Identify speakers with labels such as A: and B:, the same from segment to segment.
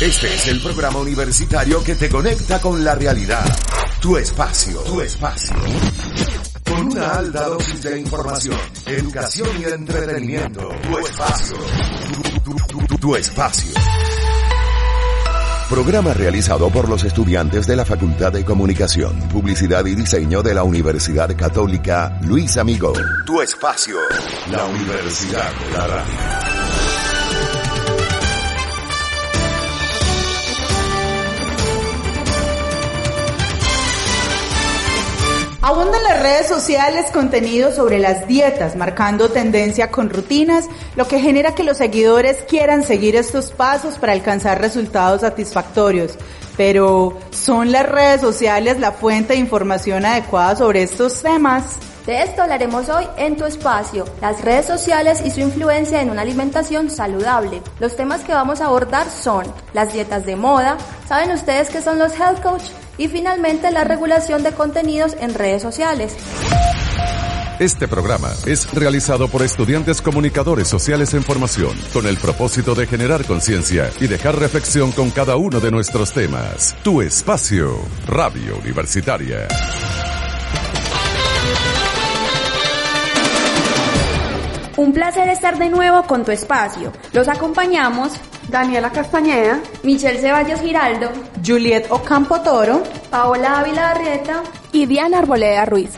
A: Este es el programa universitario que te conecta con la realidad. Tu espacio, tu espacio. Con una alta dosis de información, educación y entretenimiento. Tu espacio. Tu, espacio. Programa realizado por los estudiantes de la Facultad de Comunicación, Publicidad y Diseño de la Universidad Católica Luis Amigo. Tu espacio. La Universidad de la Radio.
B: Abundan las redes sociales contenidos sobre las dietas, marcando tendencia con rutinas, lo que genera que los seguidores quieran seguir estos pasos para alcanzar resultados satisfactorios. Pero, ¿son las redes sociales la fuente de información adecuada sobre estos temas?
C: De esto hablaremos hoy en tu espacio, las redes sociales y su influencia en una alimentación saludable. Los temas que vamos a abordar son las dietas de moda, ¿saben ustedes qué son los health coach? Y finalmente la regulación de contenidos en redes sociales.
D: Este programa es realizado por estudiantes comunicadores sociales en formación, con el propósito de generar conciencia y dejar reflexión con cada uno de nuestros temas. Tu espacio, Radio Universitaria.
E: Un placer estar de nuevo con tu espacio. Los acompañamos
F: Daniela Castañeda,
C: Michelle Ceballos Giraldo,
B: Juliet Ocampo Toro,
C: Paola Ávila Arrieta,
E: y Diana Arboleda Ruiz.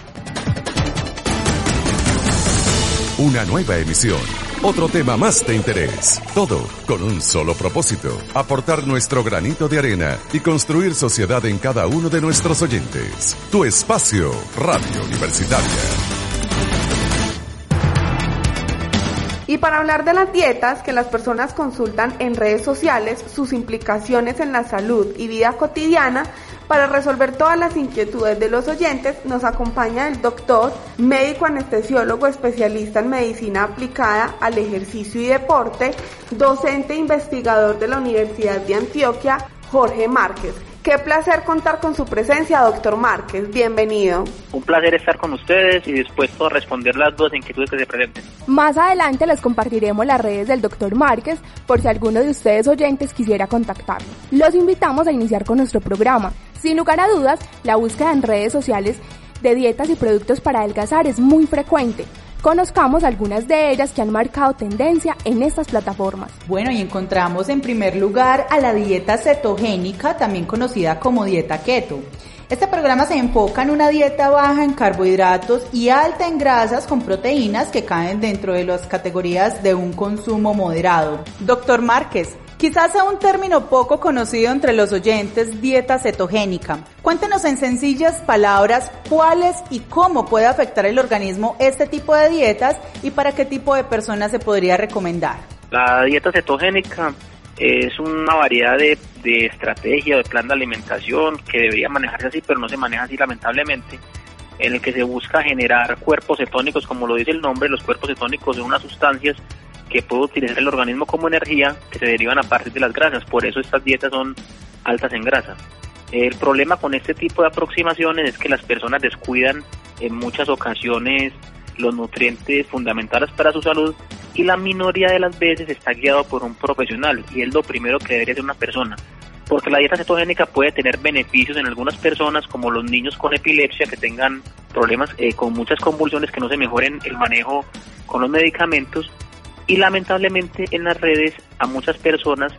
D: Una nueva emisión. Otro tema más de interés. Todo con un solo propósito. Aportar nuestro granito de arena y construir sociedad en cada uno de nuestros oyentes. Tu espacio, Radio Universitaria.
F: Y para hablar de las dietas que las personas consultan en redes sociales, sus implicaciones en la salud y vida cotidiana, para resolver todas las inquietudes de los oyentes, nos acompaña el doctor, médico anestesiólogo especialista en medicina aplicada al ejercicio y deporte, docente e investigador de la Universidad de Antioquia, Jorge Márquez. Qué placer contar con su presencia, doctor Márquez. Bienvenido.
G: Un placer estar con ustedes y dispuesto a responder las dudas e inquietudes que se presenten.
E: Más adelante les compartiremos las redes del Dr. Márquez por si alguno de ustedes oyentes quisiera contactarlo. Los invitamos a iniciar con nuestro programa. Sin lugar a dudas, la búsqueda en redes sociales de dietas y productos para adelgazar es muy frecuente. Conozcamos algunas de ellas que han marcado tendencia en estas plataformas.
B: Bueno, y encontramos en primer lugar a la dieta cetogénica, también conocida como dieta keto. Este programa se enfoca en una dieta baja en carbohidratos y alta en grasas con proteínas que caen dentro de las categorías de un consumo moderado. Doctor Márquez, quizás sea un término poco conocido entre los oyentes, dieta cetogénica. Cuéntenos en sencillas palabras cuáles y cómo puede afectar el organismo este tipo de dietas y para qué tipo de personas se podría recomendar.
G: La dieta cetogénica es una variedad de, de estrategia, de plan de alimentación que debería manejarse así, pero no se maneja así lamentablemente, en el que se busca generar cuerpos cetónicos, como lo dice el nombre, los cuerpos cetónicos son unas sustancias que puede utilizar el organismo como energía que se derivan a partir de las grasas, por eso estas dietas son altas en grasa. El problema con este tipo de aproximaciones es que las personas descuidan en muchas ocasiones los nutrientes fundamentales para su salud y la minoría de las veces está guiado por un profesional y es lo primero que debería hacer una persona. Porque la dieta cetogénica puede tener beneficios en algunas personas, como los niños con epilepsia que tengan problemas eh, con muchas convulsiones que no se mejoren el manejo con los medicamentos. Y lamentablemente en las redes a muchas personas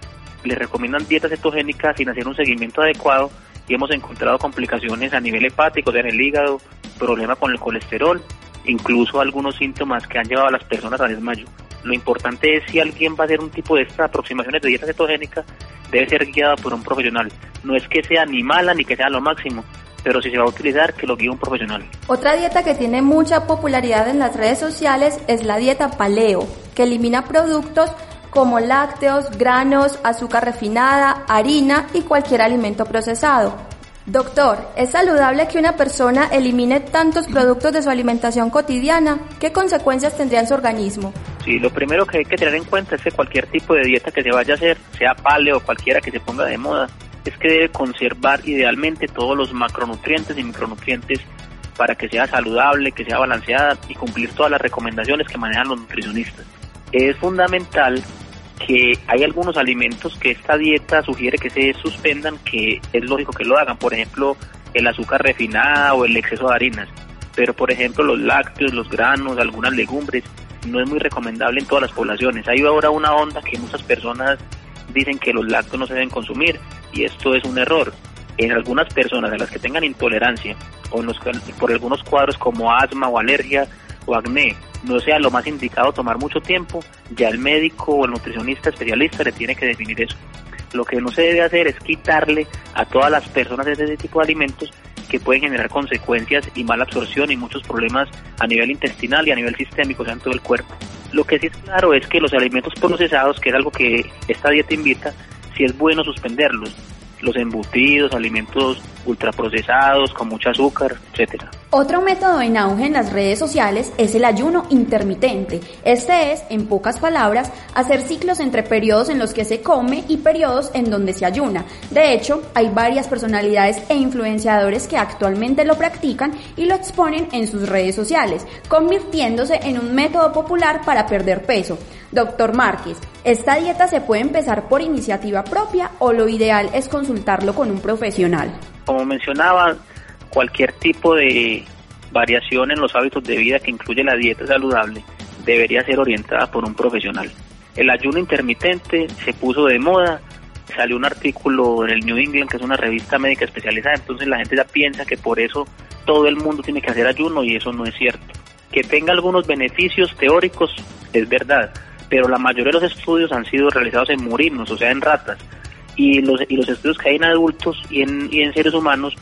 G: les recomiendan dietas cetogénicas sin hacer un seguimiento adecuado y hemos encontrado complicaciones a nivel hepático, o sea, en el hígado, problema con el colesterol, incluso algunos síntomas que han llevado a las personas a desmayo. Lo importante es si alguien va a hacer un tipo de estas aproximaciones de dieta cetogénica, debe ser guiada por un profesional. No es que sea ni mala ni que sea lo máximo, pero si se va a utilizar, que lo guíe un profesional.
C: Otra dieta que tiene mucha popularidad en las redes sociales es la dieta paleo, que elimina productos como lácteos, granos, azúcar refinada, harina y cualquier alimento procesado. Doctor, ¿es saludable que una persona elimine tantos productos de su alimentación cotidiana? ¿Qué consecuencias tendría en su organismo?
G: Sí, lo primero que hay que tener en cuenta es que cualquier tipo de dieta que se vaya a hacer, sea paleo o cualquiera que se ponga de moda, es que debe conservar idealmente todos los macronutrientes y micronutrientes para que sea saludable, que sea balanceada y cumplir todas las recomendaciones que manejan los nutricionistas. Es fundamental que hay algunos alimentos que esta dieta sugiere que se suspendan, que es lógico que lo hagan, por ejemplo, el azúcar refinada o el exceso de harinas. Pero, por ejemplo, los lácteos, los granos, algunas legumbres, no es muy recomendable en todas las poblaciones. Hay ahora una onda que muchas personas dicen que los lácteos no se deben consumir y esto es un error. En algunas personas, a las que tengan intolerancia o por algunos cuadros como asma o alergia o acné, no sea lo más indicado tomar mucho tiempo, ya el médico o el nutricionista especialista le tiene que definir eso. Lo que no se debe hacer es quitarle a todas las personas ese tipo de alimentos que pueden generar consecuencias y mala absorción y muchos problemas a nivel intestinal y a nivel sistémico, o sea, en todo el cuerpo. Lo que sí es claro es que los alimentos procesados, que es algo que esta dieta invita, sí es bueno suspenderlos. Los embutidos, alimentos ultraprocesados con mucho azúcar, etcétera.
C: Otro método en auge en las redes sociales es el ayuno intermitente. Este es, en pocas palabras, hacer ciclos entre periodos en los que se come y periodos en donde se ayuna. De hecho, hay varias personalidades e influenciadores que actualmente lo practican y lo exponen en sus redes sociales, convirtiéndose en un método popular para perder peso. Doctor Márquez, ¿esta dieta se puede empezar por iniciativa propia o lo ideal es consultarlo con un profesional?
G: Como mencionaba, cualquier tipo de variación en los hábitos de vida que incluye la dieta saludable debería ser orientada por un profesional. El ayuno intermitente se puso de moda, salió un artículo en el New England, que es una revista médica especializada, entonces la gente ya piensa que por eso todo el mundo tiene que hacer ayuno y eso no es cierto. Que tenga algunos beneficios teóricos es verdad, pero la mayoría de los estudios han sido realizados en murinos, o sea, en ratas, y los, y los estudios que hay en adultos y en, y en seres humanos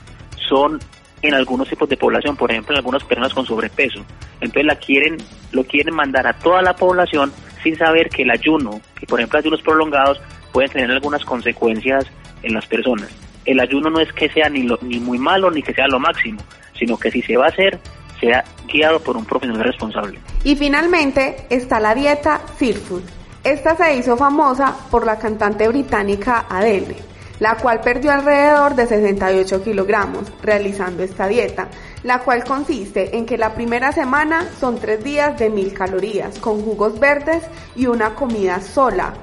G: son en algunos tipos de población, por ejemplo, en algunas personas con sobrepeso. Entonces la quieren, lo quieren mandar a toda la población sin saber que el ayuno, que por ejemplo ayunos prolongados, pueden tener algunas consecuencias en las personas. El ayuno no es que sea ni, lo, ni muy malo ni que sea lo máximo, sino que si se va a hacer, sea guiado por un profesional responsable.
F: Y finalmente está la dieta Food. Esta se hizo famosa por la cantante británica Adele, la cual perdió alrededor de 68 kilogramos realizando esta dieta, la cual consiste en que la primera semana son tres días de mil calorías con jugos verdes y una comida sola,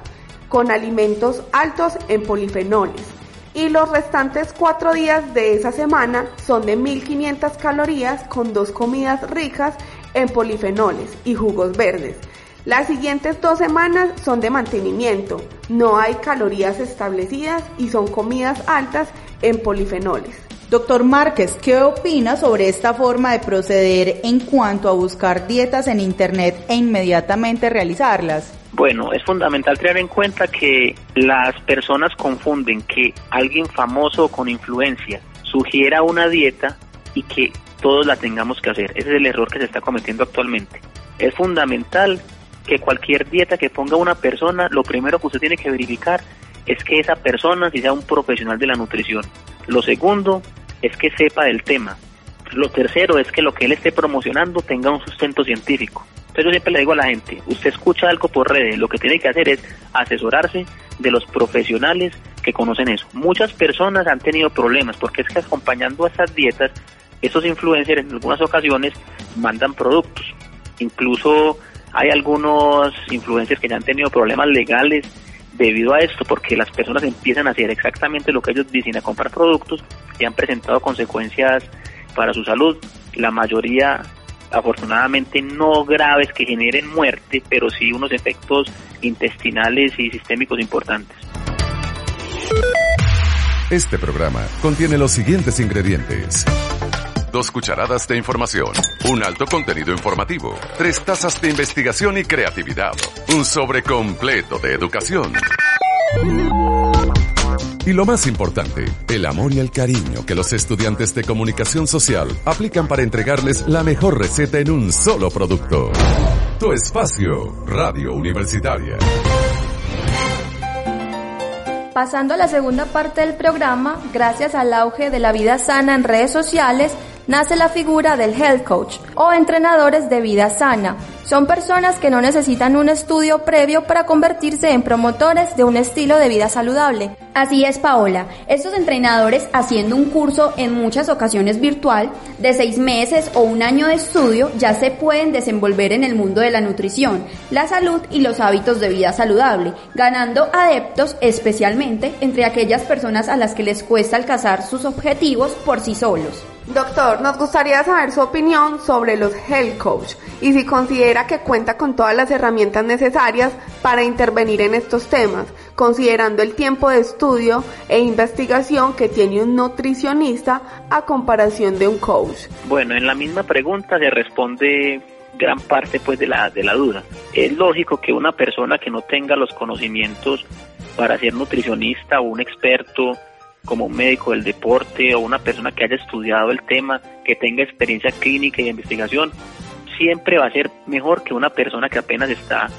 F: con alimentos altos en polifenoles y los restantes cuatro días de esa semana son de 1500 calorías con dos comidas ricas en polifenoles y jugos verdes. Las siguientes dos semanas son de mantenimiento, no hay calorías establecidas y son comidas altas en polifenoles.
B: Doctor Márquez, ¿qué opina sobre esta forma de proceder en cuanto a buscar dietas en Internet e inmediatamente realizarlas?
G: Bueno, es fundamental tener en cuenta que las personas confunden que alguien famoso con influencia sugiera una dieta y que todos la tengamos que hacer. Ese es el error que se está cometiendo actualmente. Es fundamental que cualquier dieta que ponga una persona, lo primero que usted tiene que verificar es que esa persona si sea un profesional de la nutrición. Lo segundo es que sepa del tema. Lo tercero es que lo que él esté promocionando tenga un sustento científico. Entonces yo siempre le digo a la gente, usted escucha algo por redes, lo que tiene que hacer es asesorarse de los profesionales que conocen eso. Muchas personas han tenido problemas porque es que acompañando a esas dietas, esos influencers en algunas ocasiones mandan productos. Incluso hay algunos influencers que ya han tenido problemas legales debido a esto, porque las personas empiezan a hacer exactamente lo que ellos dicen, a comprar productos y han presentado consecuencias para su salud. La mayoría, afortunadamente, no graves que generen muerte, pero sí unos efectos intestinales y sistémicos importantes.
D: Este programa contiene los siguientes ingredientes. Dos cucharadas de información, un alto contenido informativo, tres tazas de investigación y creatividad, un sobre completo de educación. Y lo más importante, el amor y el cariño que los estudiantes de comunicación social aplican para entregarles la mejor receta en un solo producto. Tu espacio, Radio Universitaria.
C: Pasando a la segunda parte del programa, gracias al auge de la vida sana en redes sociales, nace la figura del health coach o entrenadores de vida sana. Son personas que no necesitan un estudio previo para convertirse en promotores de un estilo de vida saludable.
H: Así es, Paola. Estos entrenadores, haciendo un curso en muchas ocasiones virtual, de seis meses o un año de estudio, ya se pueden desenvolver en el mundo de la nutrición, la salud y los hábitos de vida saludable, ganando adeptos especialmente entre aquellas personas a las que les cuesta alcanzar sus objetivos por sí solos.
F: Doctor, nos gustaría saber su opinión sobre los health coach y si considera que cuenta con todas las herramientas necesarias para intervenir en estos temas, considerando el tiempo de estudio e investigación que tiene un nutricionista a comparación de un coach.
G: Bueno, en la misma pregunta se responde gran parte pues de la de la duda. Es lógico que una persona que no tenga los conocimientos para ser nutricionista o un experto como un médico del deporte o una persona que haya estudiado el tema, que tenga experiencia clínica y de investigación, siempre va a ser mejor que una persona que apenas está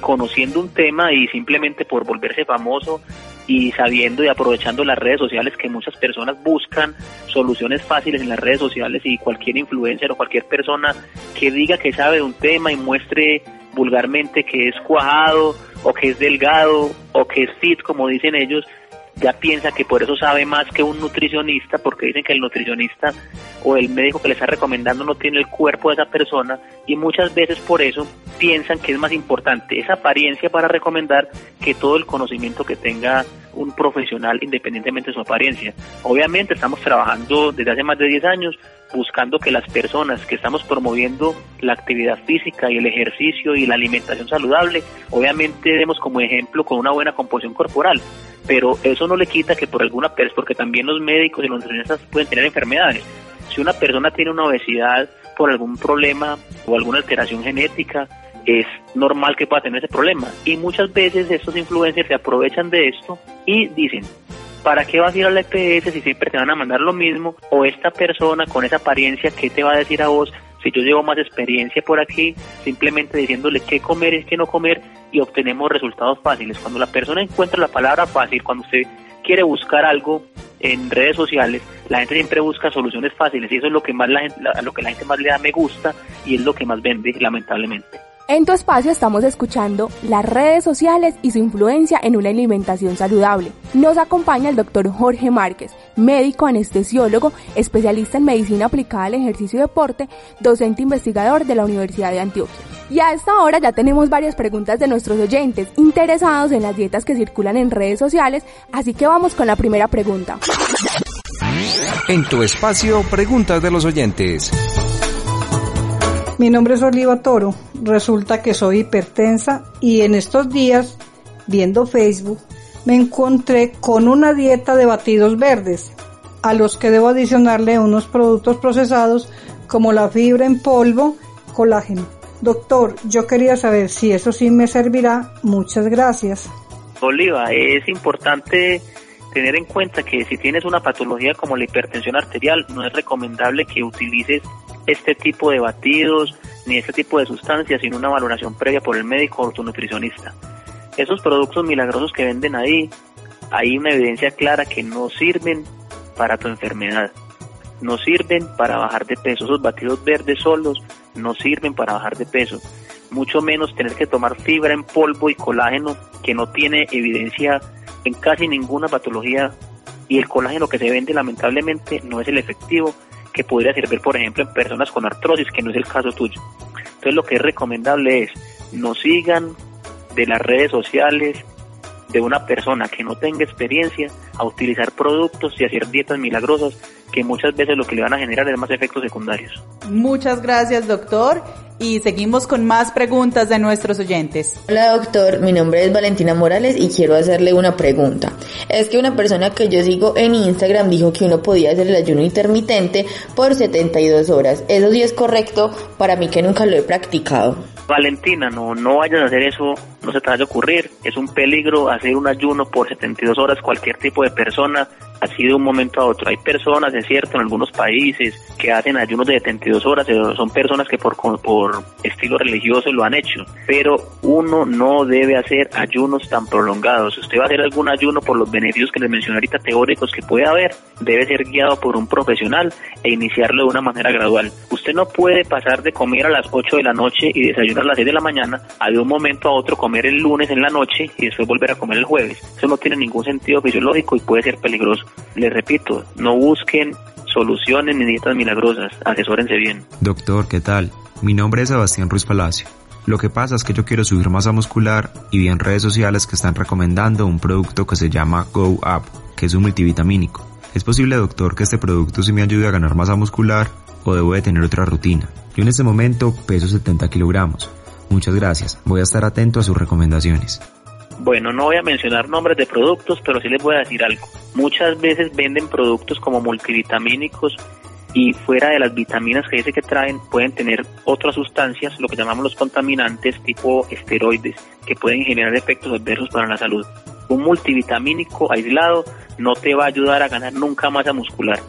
G: conociendo un tema y simplemente por volverse famoso y sabiendo y aprovechando las redes sociales que muchas personas buscan soluciones fáciles en las redes sociales y cualquier influencer o cualquier persona que diga que sabe de un tema y muestre vulgarmente que es cuajado o que es delgado o que es fit como dicen ellos ya piensa que por eso sabe más que un nutricionista, porque dicen que el nutricionista o el médico que le está recomendando no tiene el cuerpo de esa persona y muchas veces por eso piensan que es más importante esa apariencia para recomendar que todo el conocimiento que tenga un profesional independientemente de su apariencia. Obviamente estamos trabajando desde hace más de 10 años buscando que las personas que estamos promoviendo la actividad física y el ejercicio y la alimentación saludable, obviamente demos como ejemplo con una buena composición corporal, pero eso no le quita que por alguna persona, porque también los médicos y los nutricionistas pueden tener enfermedades. Si una persona tiene una obesidad por algún problema o alguna alteración genética, es normal que pueda tener ese problema. Y muchas veces estos influencers se aprovechan de esto y dicen, ¿para qué vas a ir a la EPS si siempre te van a mandar lo mismo? O esta persona con esa apariencia, ¿qué te va a decir a vos? Si yo llevo más experiencia por aquí, simplemente diciéndole qué comer y qué no comer y obtenemos resultados fáciles. Cuando la persona encuentra la palabra fácil, cuando usted quiere buscar algo en redes sociales, la gente siempre busca soluciones fáciles y eso es lo que más la gente, lo que la gente más le da me gusta y es lo que más vende, lamentablemente.
E: En tu espacio estamos escuchando las redes sociales y su influencia en una alimentación saludable. Nos acompaña el doctor Jorge Márquez, médico anestesiólogo, especialista en medicina aplicada al ejercicio y deporte, docente investigador de la Universidad de Antioquia. Y a esta hora ya tenemos varias preguntas de nuestros oyentes interesados en las dietas que circulan en redes sociales, así que vamos con la primera pregunta.
I: En tu espacio, preguntas de los oyentes.
J: Mi nombre es Oliva Toro. Resulta que soy hipertensa y en estos días, viendo Facebook, me encontré con una dieta de batidos verdes, a los que debo adicionarle unos productos procesados como la fibra en polvo, colágeno. Doctor, yo quería saber si eso sí me servirá. Muchas gracias.
G: Oliva, es importante tener en cuenta que si tienes una patología como la hipertensión arterial, no es recomendable que utilices este tipo de batidos ni este tipo de sustancias sin una valoración previa por el médico o tu nutricionista. Esos productos milagrosos que venden ahí, hay una evidencia clara que no sirven para tu enfermedad. No sirven para bajar de peso. Esos batidos verdes solos no sirven para bajar de peso. Mucho menos tener que tomar fibra en polvo y colágeno que no tiene evidencia en casi ninguna patología y el colágeno que se vende lamentablemente no es el efectivo que podría servir, por ejemplo, en personas con artrosis, que no es el caso tuyo. Entonces lo que es recomendable es no sigan de las redes sociales de una persona que no tenga experiencia a utilizar productos y hacer dietas milagrosas que muchas veces lo que le van a generar es más efectos secundarios.
B: Muchas gracias, doctor. Y seguimos con más preguntas de nuestros oyentes.
K: Hola doctor, mi nombre es Valentina Morales y quiero hacerle una pregunta. Es que una persona que yo sigo en Instagram dijo que uno podía hacer el ayuno intermitente por 72 horas. ¿Eso sí es correcto? Para mí que nunca lo he practicado.
G: Valentina, no, no vayas a hacer eso, no se te vaya a ocurrir. Es un peligro hacer un ayuno por 72 horas cualquier tipo de persona así de un momento a otro. Hay personas, es cierto, en algunos países que hacen ayunos de 72 horas, son personas que por, por estilo religioso lo han hecho, pero uno no debe hacer ayunos tan prolongados. Si usted va a hacer algún ayuno por los beneficios que les mencioné ahorita teóricos que puede haber, debe ser guiado por un profesional e iniciarlo de una manera gradual. Usted no puede pasar de comer a las 8 de la noche y desayunar a las 6 de la mañana a de un momento a otro comer el lunes en la noche y después volver a comer el jueves. Eso no tiene ningún sentido fisiológico y puede ser peligroso. Les repito, no busquen soluciones ni dietas milagrosas, asesórense bien.
L: Doctor, ¿qué tal? Mi nombre es Sebastián Ruiz Palacio. Lo que pasa es que yo quiero subir masa muscular y vi en redes sociales que están recomendando un producto que se llama Go Up, que es un multivitamínico. ¿Es posible, doctor, que este producto sí me ayude a ganar masa muscular o debo de tener otra rutina? Yo en este momento peso 70 kilogramos. Muchas gracias. Voy a estar atento a sus recomendaciones.
G: Bueno, no voy a mencionar nombres de productos, pero sí les voy a decir algo. Muchas veces venden productos como multivitamínicos y fuera de las vitaminas que dice que traen pueden tener otras sustancias, lo que llamamos los contaminantes tipo esteroides, que pueden generar efectos adversos para la salud. Un multivitamínico aislado no te va a ayudar a ganar nunca masa muscular.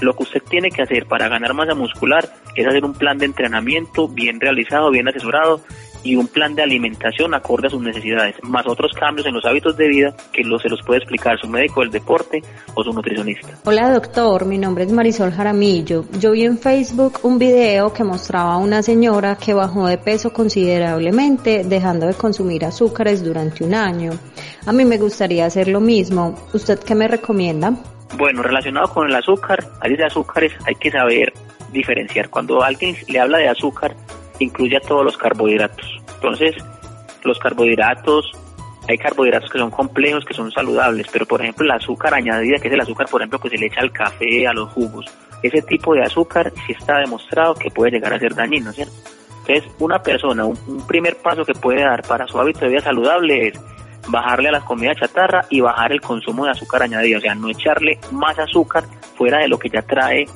G: Lo que usted tiene que hacer para ganar masa muscular es hacer un plan de entrenamiento bien realizado, bien asesorado y un plan de alimentación acorde a sus necesidades, más otros cambios en los hábitos de vida que lo, se los puede explicar su médico del deporte o su nutricionista.
M: Hola doctor, mi nombre es Marisol Jaramillo. Yo vi en Facebook un video que mostraba a una señora que bajó de peso considerablemente dejando de consumir azúcares durante un año. A mí me gustaría hacer lo mismo. ¿Usted qué me recomienda?
G: Bueno, relacionado con el azúcar, hay de azúcares hay que saber diferenciar. Cuando alguien le habla de azúcar, incluye a todos los carbohidratos. Entonces, los carbohidratos, hay carbohidratos que son complejos, que son saludables, pero por ejemplo el azúcar añadida, que es el azúcar, por ejemplo, que se le echa al café, a los jugos, ese tipo de azúcar sí está demostrado que puede llegar a ser dañino, ¿cierto? Entonces, una persona, un, un primer paso que puede dar para su hábito de vida saludable es bajarle a las comidas chatarra y bajar el consumo de azúcar añadida, o sea, no echarle más azúcar fuera de lo que ya trae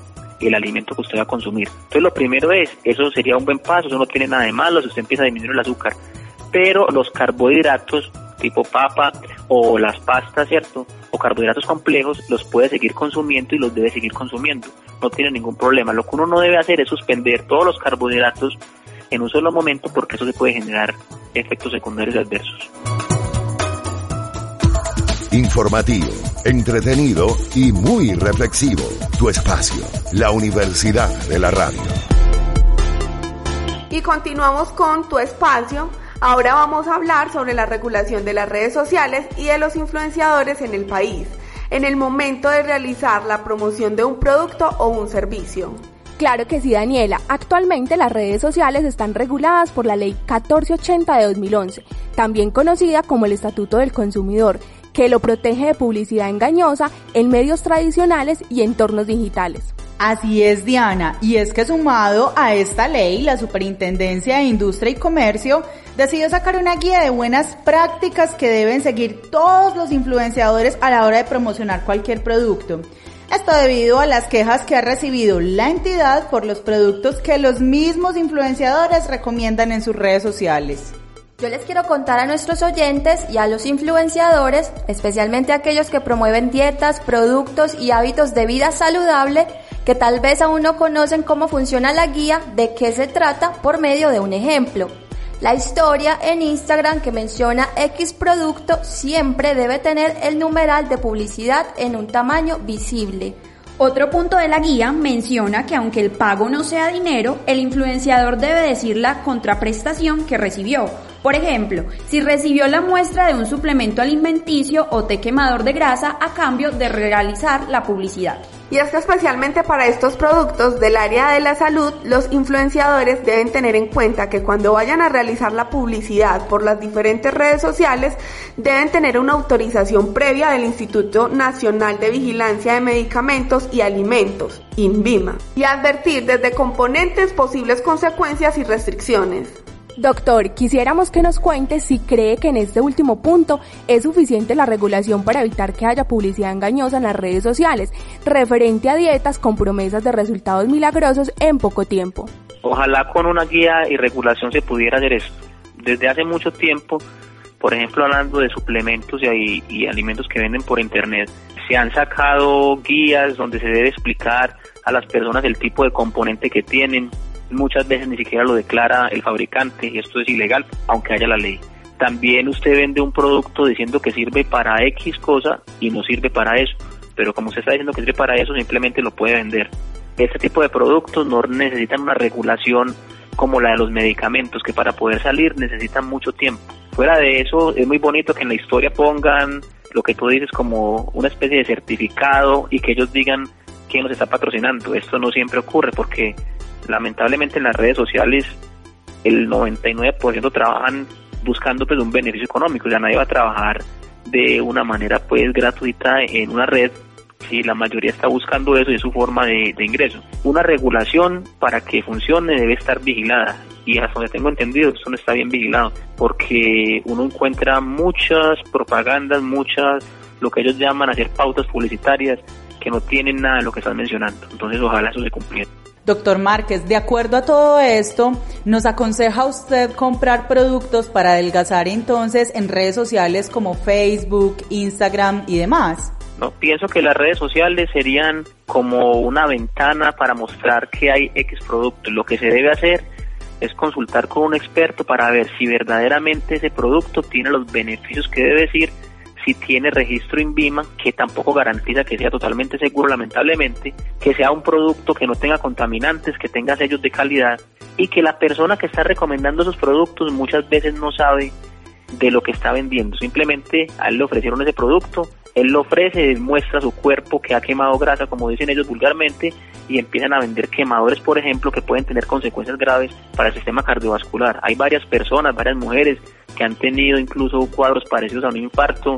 G: el alimento que usted va a consumir. Entonces lo primero es, eso sería un buen paso, eso no tiene nada de malo si usted empieza a disminuir el azúcar, pero los carbohidratos tipo papa o las pastas, ¿cierto? O carbohidratos complejos, los puede seguir consumiendo y los debe seguir consumiendo. No tiene ningún problema. Lo que uno no debe hacer es suspender todos los carbohidratos en un solo momento porque eso se puede generar efectos secundarios adversos
A: informativo, entretenido y muy reflexivo. Tu espacio, la Universidad de la Radio.
F: Y continuamos con tu espacio. Ahora vamos a hablar sobre la regulación de las redes sociales y de los influenciadores en el país, en el momento de realizar la promoción de un producto o un servicio.
E: Claro que sí, Daniela. Actualmente las redes sociales están reguladas por la Ley 1480 de 2011, también conocida como el Estatuto del Consumidor, que lo protege de publicidad engañosa en medios tradicionales y entornos digitales.
B: Así es, Diana, y es que sumado a esta ley, la Superintendencia de Industria y Comercio decidió sacar una guía de buenas prácticas que deben seguir todos los influenciadores a la hora de promocionar cualquier producto. Esto debido a las quejas que ha recibido la entidad por los productos que los mismos influenciadores recomiendan en sus redes sociales.
C: Yo les quiero contar a nuestros oyentes y a los influenciadores, especialmente aquellos que promueven dietas, productos y hábitos de vida saludable, que tal vez aún no conocen cómo funciona la guía, de qué se trata por medio de un ejemplo. La historia en Instagram que menciona X producto siempre debe tener el numeral de publicidad en un tamaño visible.
H: Otro punto de la guía menciona que aunque el pago no sea dinero, el influenciador debe decir la contraprestación que recibió. Por ejemplo, si recibió la muestra de un suplemento alimenticio o té quemador de grasa a cambio de realizar la publicidad.
F: Y es que especialmente para estos productos del área de la salud, los influenciadores deben tener en cuenta que cuando vayan a realizar la publicidad por las diferentes redes sociales, deben tener una autorización previa del Instituto Nacional de Vigilancia de Medicamentos y Alimentos, INVIMA, y advertir desde componentes posibles consecuencias y restricciones.
E: Doctor, quisiéramos que nos cuente si cree que en este último punto es suficiente la regulación para evitar que haya publicidad engañosa en las redes sociales, referente a dietas con promesas de resultados milagrosos en poco tiempo.
G: Ojalá con una guía y regulación se pudiera hacer esto. Desde hace mucho tiempo, por ejemplo, hablando de suplementos y, y alimentos que venden por internet, Se han sacado guías donde se debe explicar a las personas el tipo de componente que tienen. Muchas veces ni siquiera lo declara el fabricante y esto es ilegal, aunque haya la ley. También usted vende un producto diciendo que sirve para X cosa y no sirve para eso. Pero como usted está diciendo que sirve para eso, simplemente lo puede vender. Este tipo de productos no necesitan una regulación como la de los medicamentos, que para poder salir necesitan mucho tiempo. Fuera de eso, es muy bonito que en la historia pongan lo que tú dices como una especie de certificado y que ellos digan quién los está patrocinando. Esto no siempre ocurre porque lamentablemente en las redes sociales el 99% trabajan buscando pues un beneficio económico, ya nadie va a trabajar de una manera pues gratuita en una red si la mayoría está buscando eso y es su forma de, de ingreso. Una regulación para que funcione debe estar vigilada y hasta donde tengo entendido eso no está bien vigilado porque uno encuentra muchas propagandas, muchas lo que ellos llaman hacer pautas publicitarias que no tienen nada de lo que están mencionando. Entonces ojalá eso se cumpliera.
B: Doctor Márquez, de acuerdo a todo esto, ¿nos aconseja usted comprar productos para adelgazar entonces en redes sociales como Facebook, Instagram y demás?
G: No, pienso que las redes sociales serían como una ventana para mostrar que hay X producto. Lo que se debe hacer es consultar con un experto para ver si verdaderamente ese producto tiene los beneficios que debe decir si tiene registro INVIMA, que tampoco garantiza que sea totalmente seguro, lamentablemente, que sea un producto que no tenga contaminantes, que tenga sellos de calidad y que la persona que está recomendando esos productos muchas veces no sabe de lo que está vendiendo. Simplemente a él le ofrecieron ese producto, él lo ofrece, muestra su cuerpo que ha quemado grasa, como dicen ellos vulgarmente, y empiezan a vender quemadores, por ejemplo, que pueden tener consecuencias graves para el sistema cardiovascular. Hay varias personas, varias mujeres que han tenido incluso cuadros parecidos a un infarto,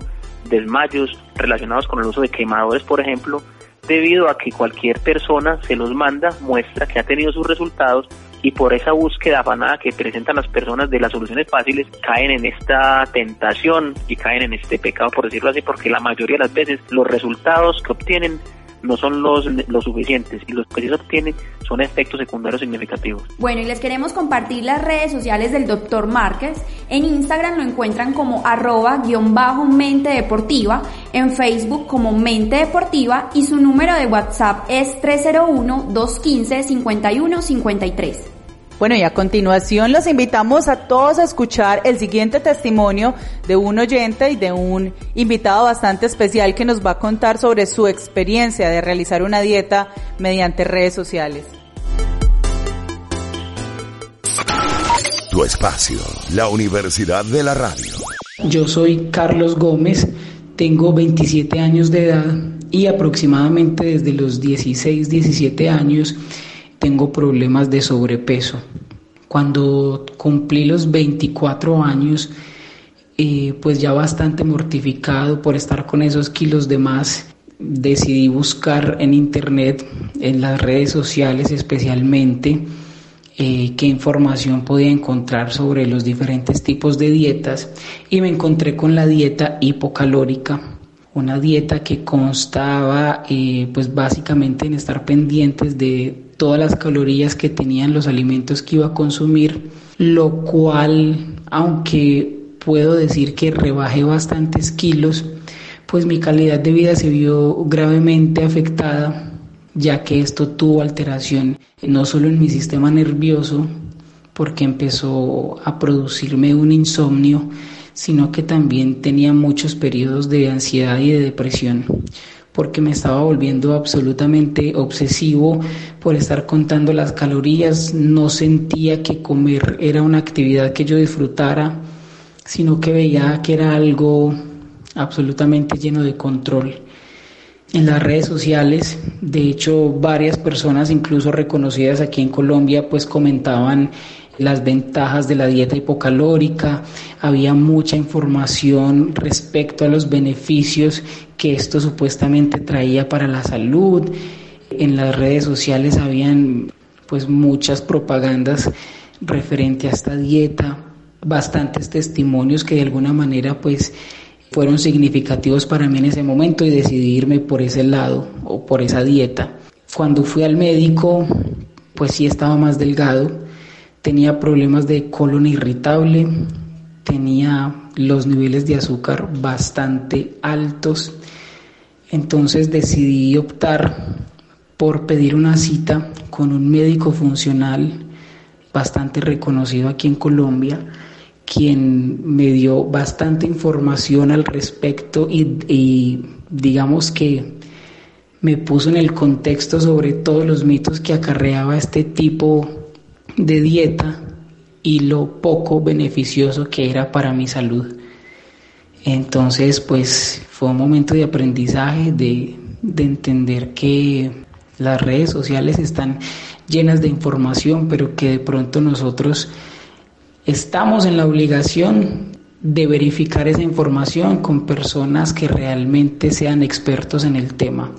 G: desmayos relacionados con el uso de quemadores, por ejemplo, debido a que cualquier persona se los manda, muestra que ha tenido sus resultados y por esa búsqueda afanada que presentan las personas de las soluciones fáciles caen en esta tentación y caen en este pecado, por decirlo así, porque la mayoría de las veces los resultados que obtienen no son los, los suficientes y los que se obtienen son efectos secundarios significativos.
H: Bueno, y les queremos compartir las redes sociales del doctor Márquez. En Instagram lo encuentran como arroba guion bajo mente deportiva, en Facebook como mente deportiva y su número de WhatsApp es 301-215-5153.
B: Bueno, y a continuación los invitamos a todos a escuchar el siguiente testimonio de un oyente y de un invitado bastante especial que nos va a contar sobre su experiencia de realizar una dieta mediante redes sociales.
A: Tu espacio, la Universidad de la Radio.
N: Yo soy Carlos Gómez, tengo 27 años de edad y aproximadamente desde los 16, 17 años tengo problemas de sobrepeso. Cuando cumplí los 24 años, eh, pues ya bastante mortificado por estar con esos kilos de más, decidí buscar en internet, en las redes sociales especialmente, eh, qué información podía encontrar sobre los diferentes tipos de dietas y me encontré con la dieta hipocalórica, una dieta que constaba eh, pues básicamente en estar pendientes de todas las calorías que tenían los alimentos que iba a consumir, lo cual, aunque puedo decir que rebajé bastantes kilos, pues mi calidad de vida se vio gravemente afectada, ya que esto tuvo alteración no solo en mi sistema nervioso, porque empezó a producirme un insomnio, sino que también tenía muchos periodos de ansiedad y de depresión porque me estaba volviendo absolutamente obsesivo por estar contando las calorías, no sentía que comer era una actividad que yo disfrutara, sino que veía que era algo absolutamente lleno de control. En las redes sociales, de hecho, varias personas, incluso reconocidas aquí en Colombia, pues comentaban las ventajas de la dieta hipocalórica, había mucha información respecto a los beneficios que esto supuestamente traía para la salud. En las redes sociales habían pues muchas propagandas referente a esta dieta, bastantes testimonios que de alguna manera pues fueron significativos para mí en ese momento y decidí irme por ese lado o por esa dieta. Cuando fui al médico, pues sí estaba más delgado, tenía problemas de colon irritable, tenía los niveles de azúcar bastante altos, Entonces decidí optar por pedir una cita con un médico funcional bastante reconocido aquí en Colombia, quien me dio bastante información al respecto y, digamos que me puso en el contexto sobre todos los mitos que acarreaba este tipo de dieta y lo poco beneficioso que era para mi salud. Entonces, pues fue un momento de aprendizaje, de, de entender que las redes sociales están llenas de información, pero que de pronto nosotros estamos en la obligación de verificar esa información con personas que realmente sean expertos en el tema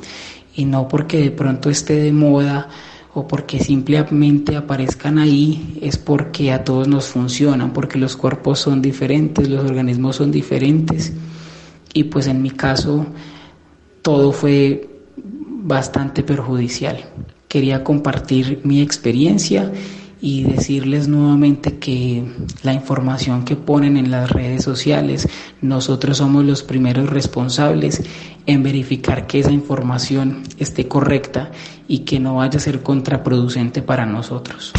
N: y no porque de pronto esté de moda o porque simplemente aparezcan ahí, es porque a todos nos funcionan, porque los cuerpos son diferentes, los organismos son diferentes y pues en mi caso todo fue bastante perjudicial. Quería compartir mi experiencia y decirles nuevamente que la información que ponen en las redes sociales, nosotros somos los primeros responsables en verificar que esa información esté correcta y que no vaya a ser contraproducente para nosotros.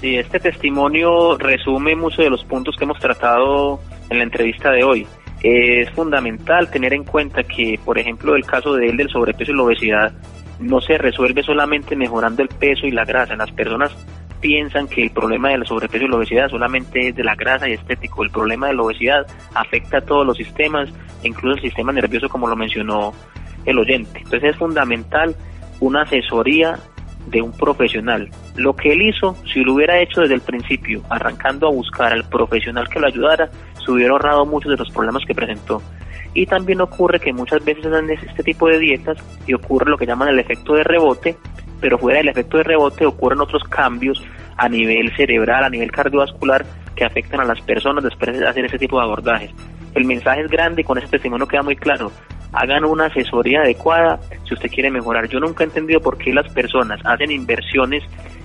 G: Sí, este testimonio resume muchos de los puntos que hemos tratado en la entrevista de hoy. Es fundamental tener en cuenta que, por ejemplo, el caso de él del sobrepeso y la obesidad no se resuelve solamente mejorando el peso y la grasa. Las personas piensan que el problema del sobrepeso y la obesidad solamente es de la grasa y estético. El problema de la obesidad afecta a todos los sistemas, incluso el sistema nervioso, como lo mencionó el oyente. Entonces es fundamental una asesoría de un profesional. Lo que él hizo, si lo hubiera hecho desde el principio, arrancando a buscar al profesional que lo ayudara, se hubiera ahorrado muchos de los problemas que presentó. Y también ocurre que muchas veces dan este tipo de dietas y ocurre lo que llaman el efecto de rebote, pero fuera del efecto de rebote ocurren otros cambios a nivel cerebral, a nivel cardiovascular, que afectan a las personas después de hacer ese tipo de abordajes. El mensaje es grande y con ese testimonio queda muy claro. Hagan una asesoría adecuada si usted quiere mejorar. Yo nunca he entendido por qué las personas hacen inversiones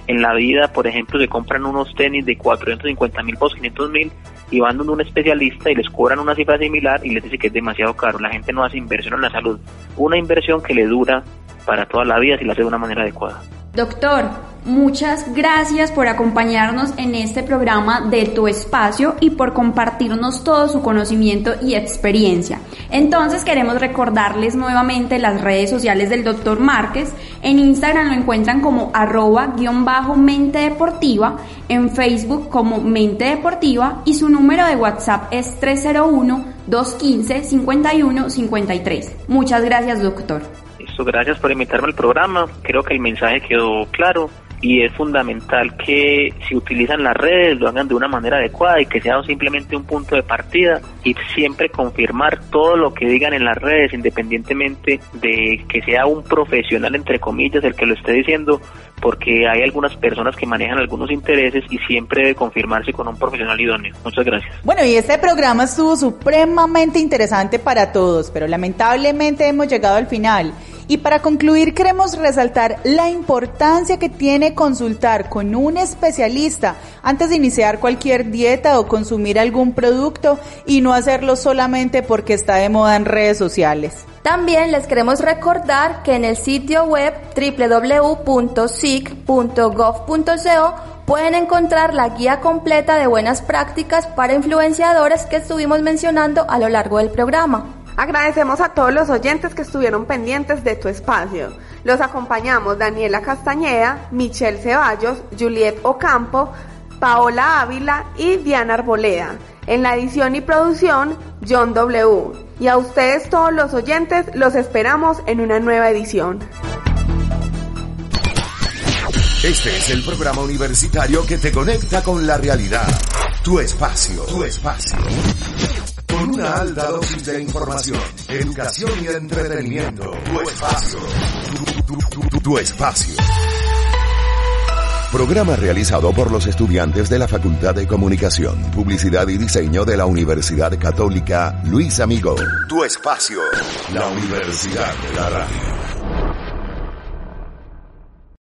G: en la vida, por ejemplo, se compran unos tenis de 450 mil por 500 mil y van donde un especialista y les cobran una cifra similar y les dice que es demasiado caro. La gente no hace inversión en la salud. Una inversión que le dura para toda la vida si la hace de una manera adecuada.
H: Doctor, muchas gracias por acompañarnos en este programa de Tu Espacio y por compartirnos todo su conocimiento y experiencia. Entonces queremos recordarles nuevamente las redes sociales del Doctor Márquez. En Instagram lo encuentran como arroba guion bajo mente deportiva, en Facebook como mente deportiva y su número de WhatsApp es 301-215-5153. Muchas gracias, doctor
G: gracias por invitarme al programa. Creo que el mensaje quedó claro y es fundamental que si utilizan las redes lo hagan de una manera adecuada y que sea simplemente un punto de partida y siempre confirmar todo lo que digan en las redes independientemente de que sea un profesional entre comillas el que lo esté diciendo porque hay algunas personas que manejan algunos intereses y siempre debe confirmarse con un profesional idóneo. Muchas gracias.
B: Bueno, y este programa estuvo supremamente interesante para todos, pero lamentablemente hemos llegado al final. Y para concluir queremos resaltar la importancia que tiene consultar con un especialista antes de iniciar cualquier dieta o consumir algún producto y no hacerlo solamente porque está de moda en redes sociales.
C: También les queremos recordar que en el sitio web www.sic.gov.co pueden encontrar la guía completa de buenas prácticas para influenciadores que estuvimos mencionando a lo largo del programa.
F: Agradecemos a todos los oyentes que estuvieron pendientes de tu espacio. Los acompañamos Daniela Castañeda, Michelle Ceballos, Juliet Ocampo, Paola Ávila y Diana Arboleda. En la edición y producción, John W. Y a ustedes todos los oyentes los esperamos en una nueva edición.
A: Este es el programa universitario que te conecta con la realidad. Tu espacio, tu espacio con una alta dosis de información, educación y entretenimiento. Tu espacio. Tu, espacio. Programa realizado por los estudiantes de la Facultad de Comunicación, Publicidad y Diseño de la Universidad Católica Luis Amigo. Tu espacio. La Universidad de la Radio.